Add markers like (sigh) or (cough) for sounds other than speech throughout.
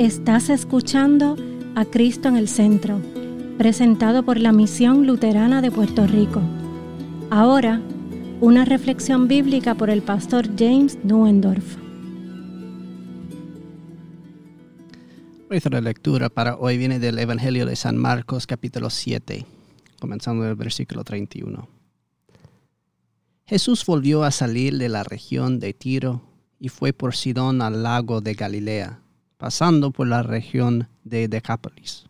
Estás escuchando a Cristo en el Centro, presentado por la Misión Luterana de Puerto Rico. Ahora, una reflexión bíblica por el pastor James Nuendorf. Nuestra lectura para hoy viene del Evangelio de San Marcos capítulo 7, comenzando el versículo 31. Jesús volvió a salir de la región de Tiro y fue por Sidón al lago de Galilea, pasando por la región de Decápolis.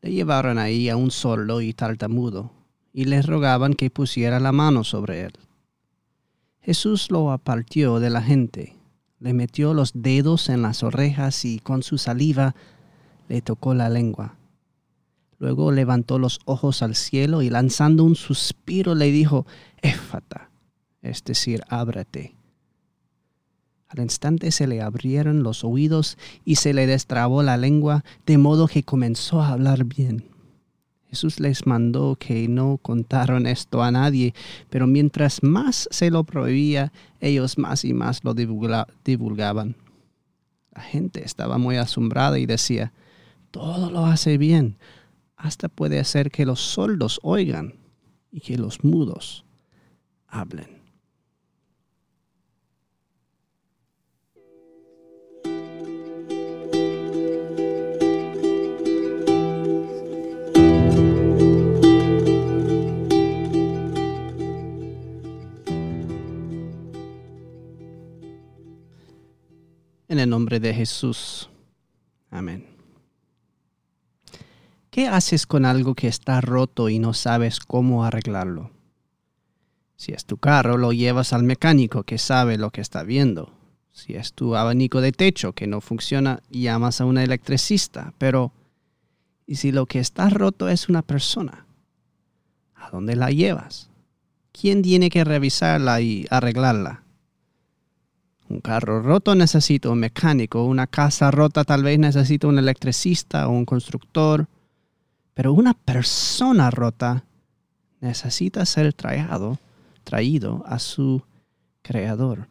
Le llevaron ahí a un sordo y tartamudo, y le rogaban que pusiera la mano sobre él. Jesús lo apartió de la gente, le metió los dedos en las orejas y con su saliva le tocó la lengua. Luego levantó los ojos al cielo y lanzando un suspiro le dijo, Éfata, es decir, ábrete. Al instante se le abrieron los oídos y se le destrabó la lengua, de modo que comenzó a hablar bien. Jesús les mandó que no contaron esto a nadie, pero mientras más se lo prohibía, ellos más y más lo divulgaban. La gente estaba muy asombrada y decía, todo lo hace bien, hasta puede hacer que los sordos oigan y que los mudos hablen. En el nombre de Jesús. Amén. ¿Qué haces con algo que está roto y no sabes cómo arreglarlo? Si es tu carro, lo llevas al mecánico que sabe lo que está viendo. Si es tu abanico de techo que no funciona, llamas a un electricista. Pero, ¿y si lo que está roto es una persona? ¿A dónde la llevas? ¿Quién tiene que revisarla y arreglarla? Un carro roto necesita un mecánico, una casa rota tal vez necesita un electricista o un constructor, pero una persona rota necesita ser traído, traído a su creador.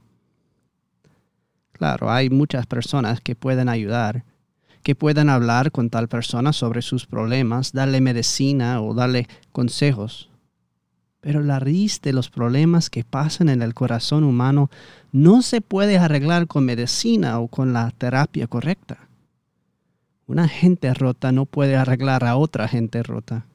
Claro, hay muchas personas que pueden ayudar, que pueden hablar con tal persona sobre sus problemas, darle medicina o darle consejos, pero la raíz de los problemas que pasan en el corazón humano no se puede arreglar con medicina o con la terapia correcta. Una gente rota no puede arreglar a otra gente rota.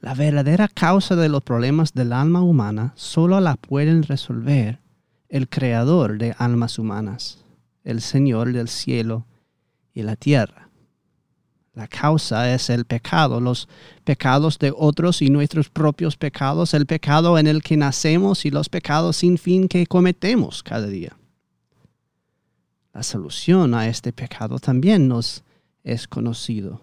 La verdadera causa de los problemas del alma humana solo la pueden resolver el creador de almas humanas, el Señor del cielo y la tierra. La causa es el pecado, los pecados de otros y nuestros propios pecados, el pecado en el que nacemos y los pecados sin fin que cometemos cada día. La solución a este pecado también nos es conocido.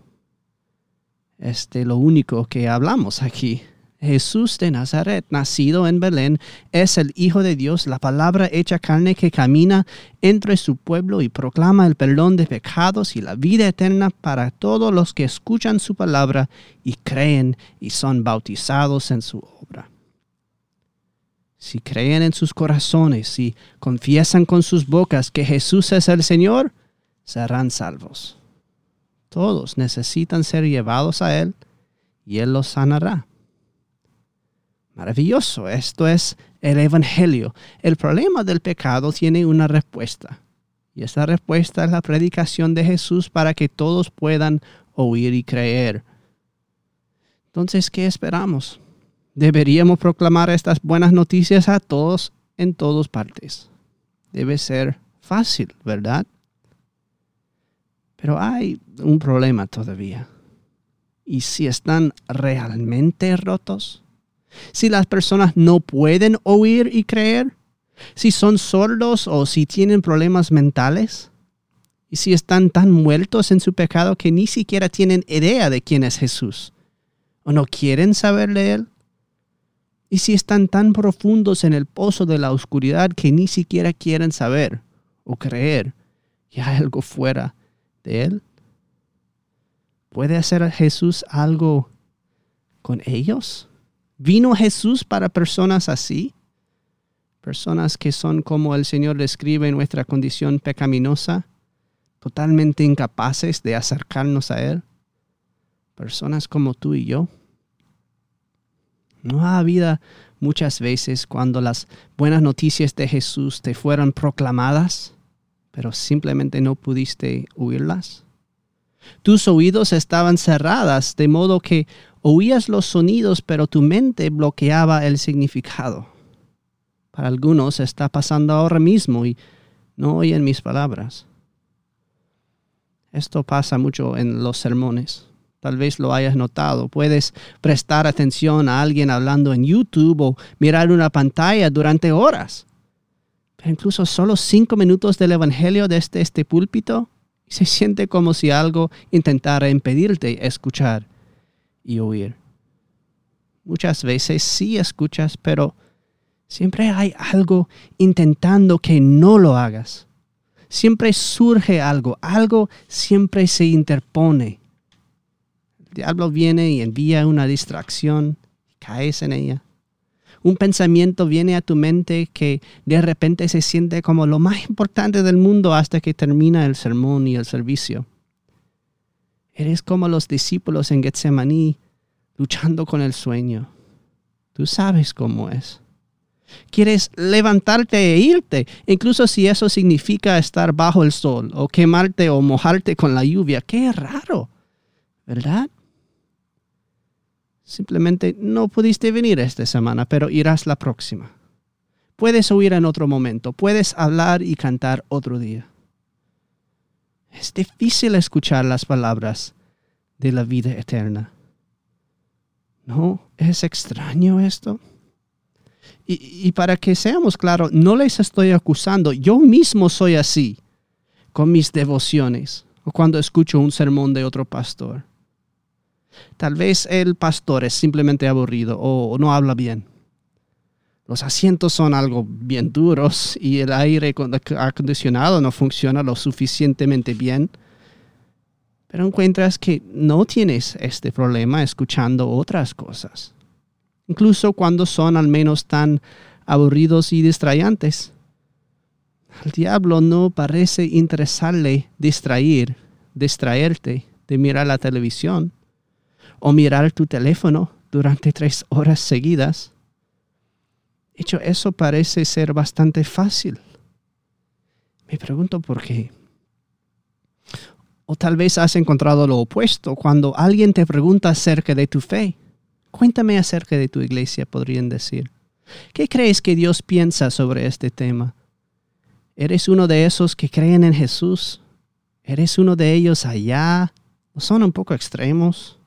Este lo único que hablamos aquí Jesús de Nazaret, nacido en Belén, es el Hijo de Dios, la palabra hecha carne que camina entre su pueblo y proclama el perdón de pecados y la vida eterna para todos los que escuchan su palabra y creen y son bautizados en su obra. Si creen en sus corazones y confiesan con sus bocas que Jesús es el Señor, serán salvos. Todos necesitan ser llevados a Él y Él los sanará. Maravilloso, esto es el Evangelio. El problema del pecado tiene una respuesta. Y esa respuesta es la predicación de Jesús para que todos puedan oír y creer. Entonces, ¿qué esperamos? Deberíamos proclamar estas buenas noticias a todos en todas partes. Debe ser fácil, ¿verdad? Pero hay un problema todavía. ¿Y si están realmente rotos? Si las personas no pueden oír y creer, si son sordos o si tienen problemas mentales, y si están tan muertos en su pecado que ni siquiera tienen idea de quién es Jesús, o no quieren saber de Él, y si están tan profundos en el pozo de la oscuridad que ni siquiera quieren saber o creer que hay algo fuera de Él. ¿Puede hacer Jesús algo con ellos? ¿Vino Jesús para personas así? Personas que son como el Señor describe en nuestra condición pecaminosa, totalmente incapaces de acercarnos a Él. Personas como tú y yo. No ha habido muchas veces cuando las buenas noticias de Jesús te fueron proclamadas, pero simplemente no pudiste oírlas. Tus oídos estaban cerradas, de modo que oías los sonidos, pero tu mente bloqueaba el significado. Para algunos está pasando ahora mismo y no oyen mis palabras. Esto pasa mucho en los sermones. Tal vez lo hayas notado. Puedes prestar atención a alguien hablando en YouTube o mirar una pantalla durante horas. Pero incluso solo cinco minutos del Evangelio desde este púlpito se siente como si algo intentara impedirte escuchar y oír. Muchas veces sí escuchas, pero siempre hay algo intentando que no lo hagas. Siempre surge algo, algo siempre se interpone diablo viene y envía una distracción, caes en ella. Un pensamiento viene a tu mente que de repente se siente como lo más importante del mundo hasta que termina el sermón y el servicio. Eres como los discípulos en Getsemaní luchando con el sueño. Tú sabes cómo es. Quieres levantarte e irte, incluso si eso significa estar bajo el sol o quemarte o mojarte con la lluvia. Qué raro, ¿verdad? Simplemente no pudiste venir esta semana, pero irás la próxima. Puedes oír en otro momento, puedes hablar y cantar otro día. Es difícil escuchar las palabras de la vida eterna. ¿No? ¿Es extraño esto? Y, para que seamos claros, no les estoy acusando, yo mismo soy así con mis devociones o cuando escucho un sermón de otro pastor. Tal vez el pastor es simplemente aburrido o no habla bien. Los asientos son algo bien duros y el aire acondicionado no funciona lo suficientemente bien. Pero encuentras que no tienes este problema escuchando otras cosas. Incluso cuando son al menos tan aburridos y distrayantes. Al diablo no parece interesarle distraer, distraerte de mirar la televisión o mirar tu teléfono durante tres horas seguidas. Hecho, eso parece ser bastante fácil. Me pregunto por qué. O tal vez has encontrado lo opuesto cuando alguien te pregunta acerca de tu fe. Cuéntame acerca de tu iglesia, podrían decir. ¿Qué crees que Dios piensa sobre este tema? ¿Eres uno de esos que creen en Jesús? ¿Eres uno de ellos allá? ¿O son un poco extremos?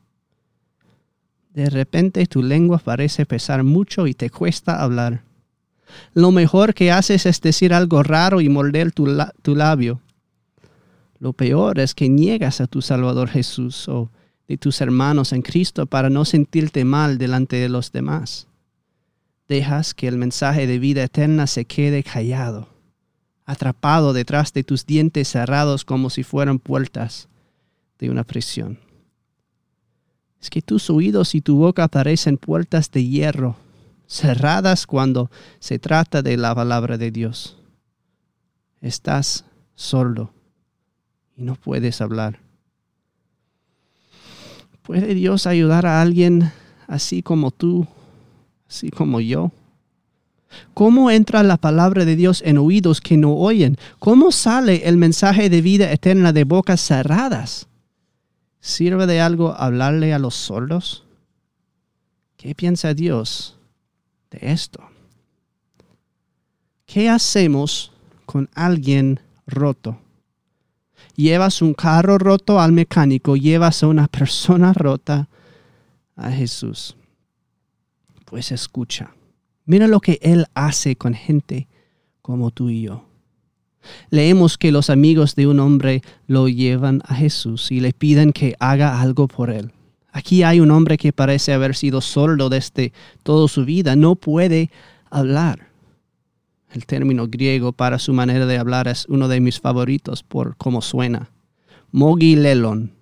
De repente tu lengua parece pesar mucho y te cuesta hablar. Lo mejor que haces es decir algo raro y morder tu, labio. Lo peor es que niegas a tu Salvador Jesús o de tus hermanos en Cristo para no sentirte mal delante de los demás. Dejas que el mensaje de vida eterna se quede callado, atrapado detrás de tus dientes cerrados como si fueran puertas de una prisión es que tus oídos y tu boca parecen puertas de hierro, cerradas cuando se trata de la palabra de Dios. Estás sordo y no puedes hablar. ¿Puede Dios ayudar a alguien así como tú, así como yo? ¿Cómo entra la palabra de Dios en oídos que no oyen? ¿Cómo sale el mensaje de vida eterna de bocas cerradas? ¿Sirve de algo hablarle a los sordos? ¿Qué piensa Dios de esto? ¿Qué hacemos con alguien roto? Llevas un carro roto al mecánico, llevas a una persona rota a Jesús. Pues escucha, mira lo que Él hace con gente como tú y yo. Leemos que los amigos de un hombre lo llevan a Jesús y le piden que haga algo por él. Aquí hay un hombre que parece haber sido sordo desde toda su vida, no puede hablar. El término griego para su manera de hablar es uno de mis favoritos por cómo suena. Mogilelon.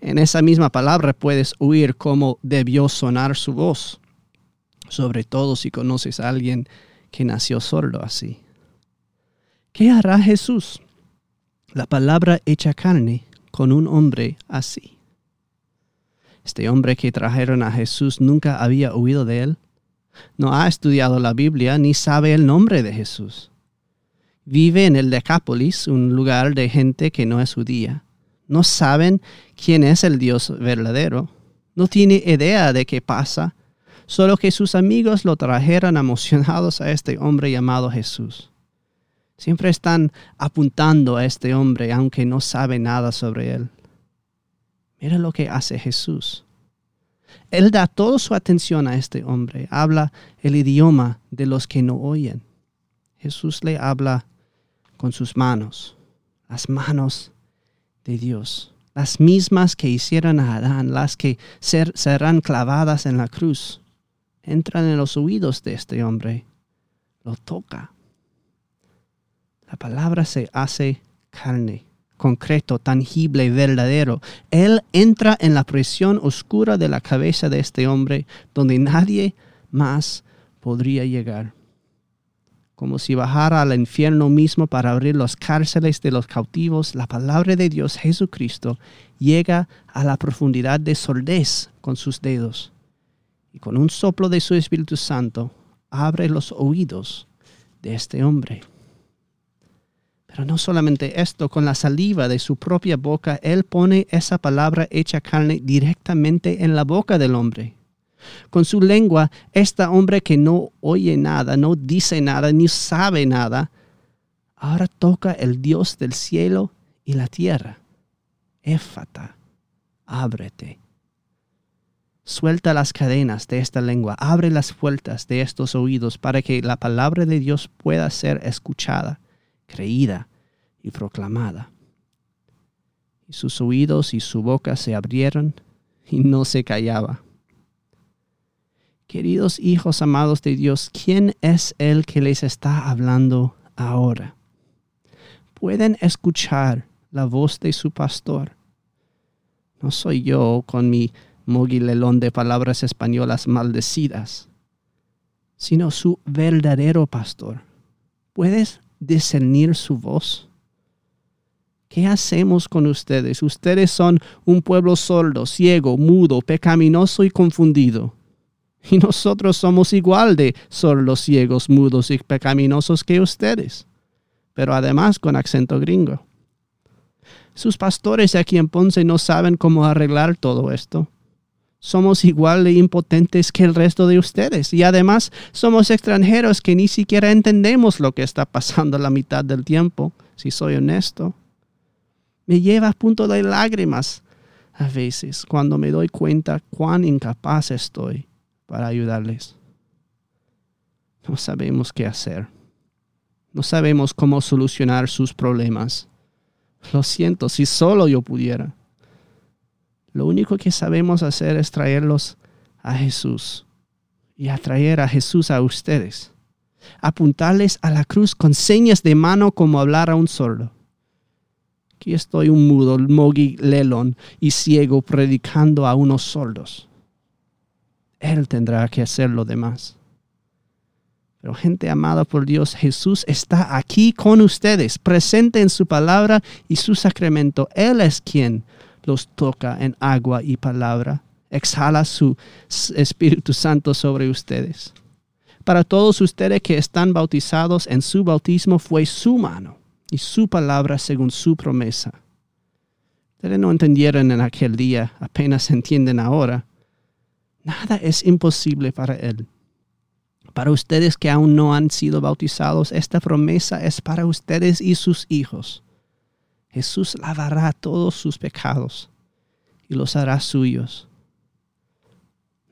En esa misma palabra puedes oír cómo debió sonar su voz, sobre todo si conoces a alguien que nació sordo así. ¿Qué hará Jesús? la palabra hecha carne con un hombre así. Este hombre que trajeron a Jesús nunca había oído de él, no ha estudiado la Biblia ni sabe el nombre de Jesús. Vive en el Decápolis, un lugar de gente que no es judía. No saben quién es el Dios verdadero. No tiene idea de qué pasa, solo que sus amigos lo trajeron emocionados a este hombre llamado Jesús. Siempre están apuntando a este hombre aunque no sabe nada sobre él. Mira lo que hace Jesús. Él da toda su atención a este hombre, habla el idioma de los que no oyen. Jesús le habla con sus manos, las manos de Dios, las mismas que hicieron a Adán, las que serán clavadas en la cruz, entran en los oídos de este hombre, lo toca. La palabra se hace carne concreto, tangible, verdadero. Él entra en la prisión oscura de la cabeza de este hombre donde nadie más podría llegar. Como si bajara al infierno mismo para abrir las cárceles de los cautivos, la palabra de Dios Jesucristo llega a la profundidad de sordez con sus dedos y con un soplo de su Espíritu Santo abre los oídos de este hombre. Pero no solamente esto, con la saliva de su propia boca, Él pone esa palabra hecha carne directamente en la boca del hombre. Con su lengua, este hombre que no oye nada, no dice nada, ni sabe nada, ahora toca el Dios del cielo y la tierra. Éfata, ábrete. Suelta las cadenas de esta lengua, abre las puertas de estos oídos para que la palabra de Dios pueda ser escuchada creída y proclamada. Y sus oídos y su boca se abrieron y no se callaba. Queridos hijos amados de Dios, ¿quién es el que les está hablando ahora? Pueden escuchar la voz de su pastor. No soy yo con mi moguilelón de palabras españolas maldecidas, sino su verdadero pastor. ¿Puedes discernir su voz? ¿Qué hacemos con ustedes? Ustedes son un pueblo sordo, ciego, mudo, pecaminoso y confundido. Y nosotros somos igual de sordos, ciegos, mudos y pecaminosos que ustedes, pero además con acento gringo. Sus pastores aquí en Ponce no saben cómo arreglar todo esto somos igual de impotentes que el resto de ustedes. Y además somos extranjeros que ni siquiera entendemos lo que está pasando la mitad del tiempo, si soy honesto. Me lleva a punto de lágrimas a veces cuando me doy cuenta cuán incapaz estoy para ayudarles. No sabemos qué hacer. No sabemos cómo solucionar sus problemas. Lo siento, si solo yo pudiera. Lo único que sabemos hacer es traerlos a Jesús y atraer a Jesús a ustedes. Apuntarles a la cruz con señas de mano como hablar a un sordo. Aquí estoy un mudo, mogi lelón y ciego predicando a unos sordos. Él tendrá que hacer lo demás. Pero gente amada por Dios, Jesús está aquí con ustedes, presente en su palabra y su sacramento. Él es quien los toca en agua y palabra. Exhala su Espíritu Santo sobre ustedes. Para todos ustedes que están bautizados en su bautismo fue su mano y su palabra según su promesa. Ustedes no entendieron en aquel día, apenas entienden ahora. Nada es imposible para Él. Para ustedes que aún no han sido bautizados, esta promesa es para ustedes y sus hijos Jesús lavará todos sus pecados y los hará suyos.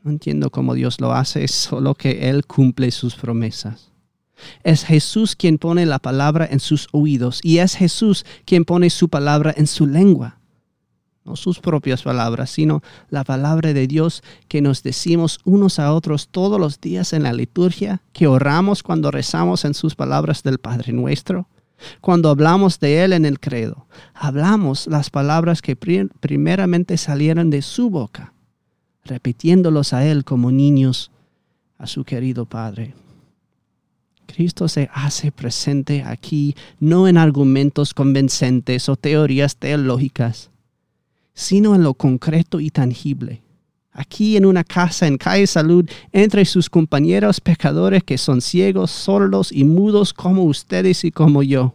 No entiendo cómo Dios lo hace, es (laughs) solo que Él cumple sus promesas. Es Jesús quien pone la palabra en sus oídos y es Jesús quien pone su palabra en su lengua. No sus propias palabras, sino la palabra de Dios que nos decimos unos a otros todos los días en la liturgia, que oramos cuando rezamos en sus palabras del Padre nuestro cuando hablamos de Él en el credo, hablamos las palabras que primeramente salieron de su boca, repitiéndolos a Él como niños a su querido Padre. Cristo se hace presente aquí no en argumentos convincentes o teorías teológicas, sino en lo concreto y tangible. Aquí en una casa en calle Salud, entre sus compañeros pecadores que son ciegos, sordos y mudos como ustedes y como yo.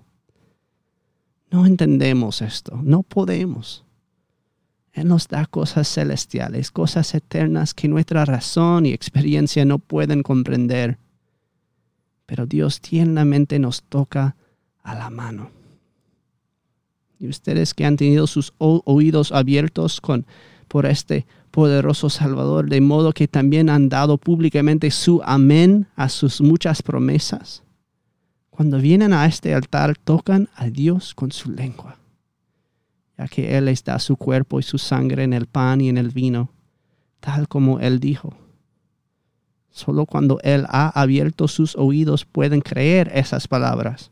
No entendemos esto, no podemos. Él nos da cosas celestiales, cosas eternas que nuestra razón y experiencia no pueden comprender. Pero Dios tiernamente nos toca a la mano. Y ustedes que han tenido sus oídos abiertos con, por este poderoso Salvador, de modo que también han dado públicamente su amén a sus muchas promesas cuando vienen a este altar, tocan a Dios con su lengua, ya que Él les da su cuerpo y su sangre en el pan y en el vino, tal como Él dijo. Solo cuando Él ha abierto sus oídos pueden creer esas palabras.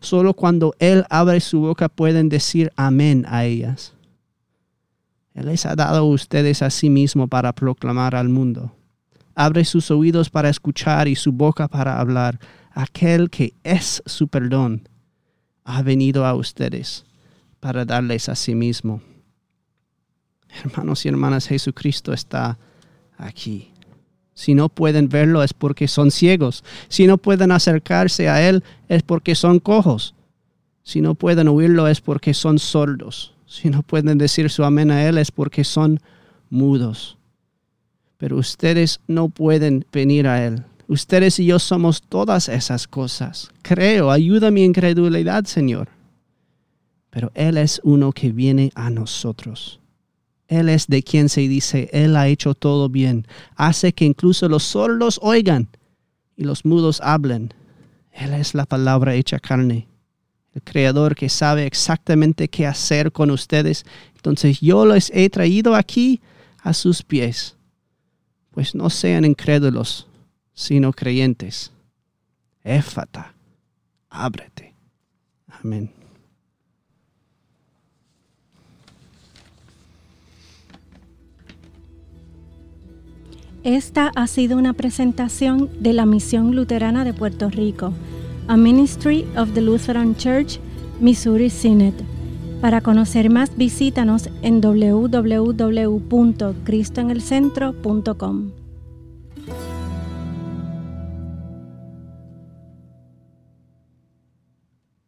Solo cuando Él abre su boca pueden decir amén a ellas. Él les ha dado a ustedes a sí mismo para proclamar al mundo. Abre sus oídos para escuchar y su boca para hablar aquel que es su perdón, ha venido a ustedes para darles a sí mismo. Hermanos y hermanas, Jesucristo está aquí. Si no pueden verlo es porque son ciegos. Si no pueden acercarse a Él es porque son cojos. Si no pueden oírlo es porque son sordos. Si no pueden decir su amén a Él es porque son mudos. Pero ustedes no pueden venir a Él Ustedes y yo somos todas esas cosas. Creo, ayuda mi incredulidad, Señor. Pero Él es uno que viene a nosotros. Él es de quien se dice, Él ha hecho todo bien. Hace que incluso los sordos oigan y los mudos hablen. Él es la palabra hecha carne. El Creador que sabe exactamente qué hacer con ustedes. Entonces yo les he traído aquí a sus pies. Pues no sean incrédulos, sino creyentes. Éfata, ábrete. Amén. Esta ha sido una presentación de la Misión Luterana de Puerto Rico, a Ministry of the Lutheran Church, Missouri Synod. Para conocer más, visítanos en www.cristoenelcentro.com.